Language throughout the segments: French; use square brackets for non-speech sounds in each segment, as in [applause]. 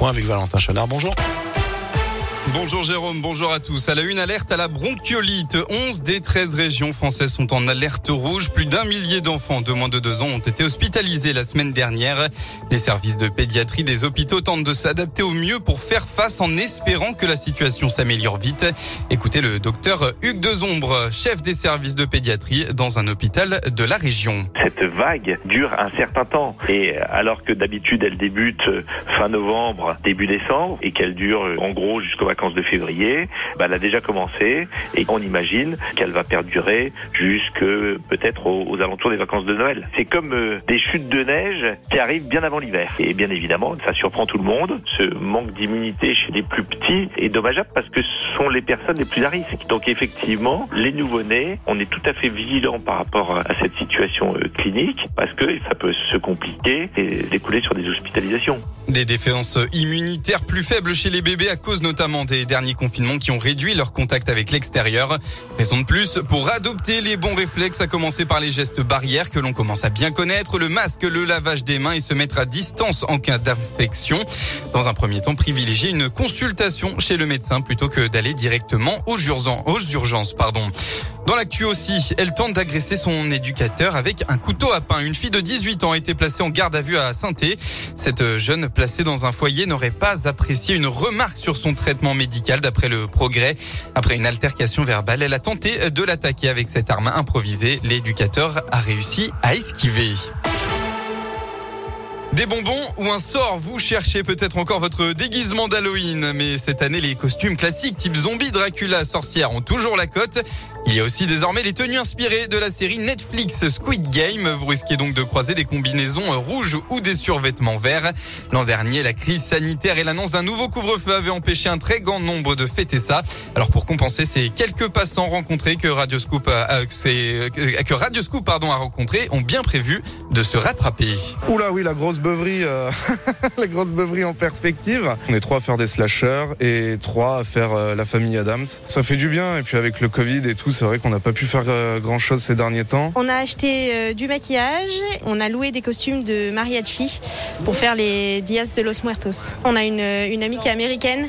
point avec Valentin Chenard. Bonjour. Bonjour Jérôme, bonjour à tous. À la une alerte à la bronchiolite. 11 des 13 régions françaises sont en alerte rouge. Plus d'un millier d'enfants de moins de deux ans ont été hospitalisés la semaine dernière. Les services de pédiatrie des hôpitaux tentent de s'adapter au mieux pour faire face en espérant que la situation s'améliore vite. Écoutez le docteur Hugues Dezombre, chef des services de pédiatrie dans un hôpital de la région. Cette vague dure un certain temps et alors que d'habitude elle débute fin novembre, début décembre et qu'elle dure en gros jusqu'au vacances de février, bah, elle a déjà commencé et on imagine qu'elle va perdurer jusque peut-être aux, alentours des vacances de Noël. C'est comme euh, des chutes de neige qui arrivent bien avant l'hiver. Et bien évidemment, ça surprend tout le monde. Ce manque d'immunité chez les plus petits est dommageable parce que ce sont les personnes les plus à risque. Donc effectivement, les nouveau-nés, on est tout à fait vigilant par rapport à cette situation euh, clinique parce que ça peut se compliquer et découler sur des hospitalisations. Des défenses immunitaires plus faibles chez les bébés à cause notamment des derniers confinements qui ont réduit leur contact avec l'extérieur. Raison de plus pour adopter les bons réflexes, à commencer par les gestes barrières que l'on commence à bien connaître, le masque, le lavage des mains et se mettre à distance en cas d'infection. Dans un premier temps, privilégier une consultation chez le médecin plutôt que d'aller directement aux urgences. Aux urgences pardon. Dans l'actu aussi, elle tente d'agresser son éducateur avec un couteau à pain. Une fille de 18 ans a été placée en garde à vue à saint Cette jeune placée dans un foyer n'aurait pas apprécié une remarque sur son traitement médical d'après le progrès. Après une altercation verbale, elle a tenté de l'attaquer avec cette arme improvisée. L'éducateur a réussi à esquiver. Des bonbons ou un sort, vous cherchez peut-être encore votre déguisement d'Halloween, mais cette année les costumes classiques type zombie, Dracula, sorcière ont toujours la cote. Il y a aussi désormais les tenues inspirées de la série Netflix Squid Game. Vous risquez donc de croiser des combinaisons rouges ou des survêtements verts. L'an dernier, la crise sanitaire et l'annonce d'un nouveau couvre-feu avaient empêché un très grand nombre de fêter ça. Alors pour compenser ces quelques passants rencontrés que Radio Scoop a, que Radio Scoop rencontrés ont bien prévu de se rattraper. Oula oui, la grosse beuverie, euh, [laughs] la grosse beuverie en perspective. On est trois à faire des slashers et trois à faire euh, la famille Adams. Ça fait du bien et puis avec le Covid et tout, c'est vrai qu'on n'a pas pu faire euh, grand chose ces derniers temps. On a acheté du maquillage, on a loué des costumes de mariachi pour faire les Dias de los Muertos. On a une, une amie qui est américaine,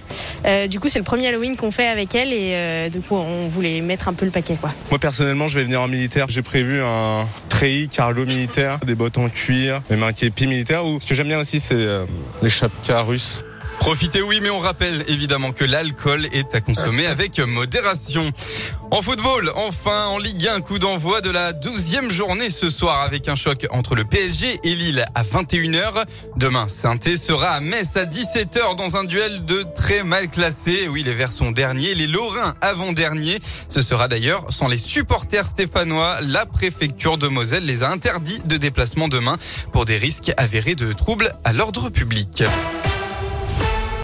du coup c'est le premier Halloween qu'on fait avec elle et du coup on voulait mettre un peu le paquet quoi. Moi personnellement je vais venir en militaire, j'ai prévu un treillis carlo militaire, des bottes en cuir, même un képi militaire ce que j'aime bien aussi, c'est euh, les chapkas russes. Profitez, oui, mais on rappelle évidemment que l'alcool est à consommer avec modération. En football, enfin, en Ligue 1, coup d'envoi de la douzième journée ce soir avec un choc entre le PSG et Lille à 21h. Demain, saint sera à Metz à 17h dans un duel de très mal classés. Oui, les Verts sont derniers, les Lorrains avant-derniers. Ce sera d'ailleurs sans les supporters stéphanois. La préfecture de Moselle les a interdits de déplacement demain pour des risques avérés de troubles à l'ordre public.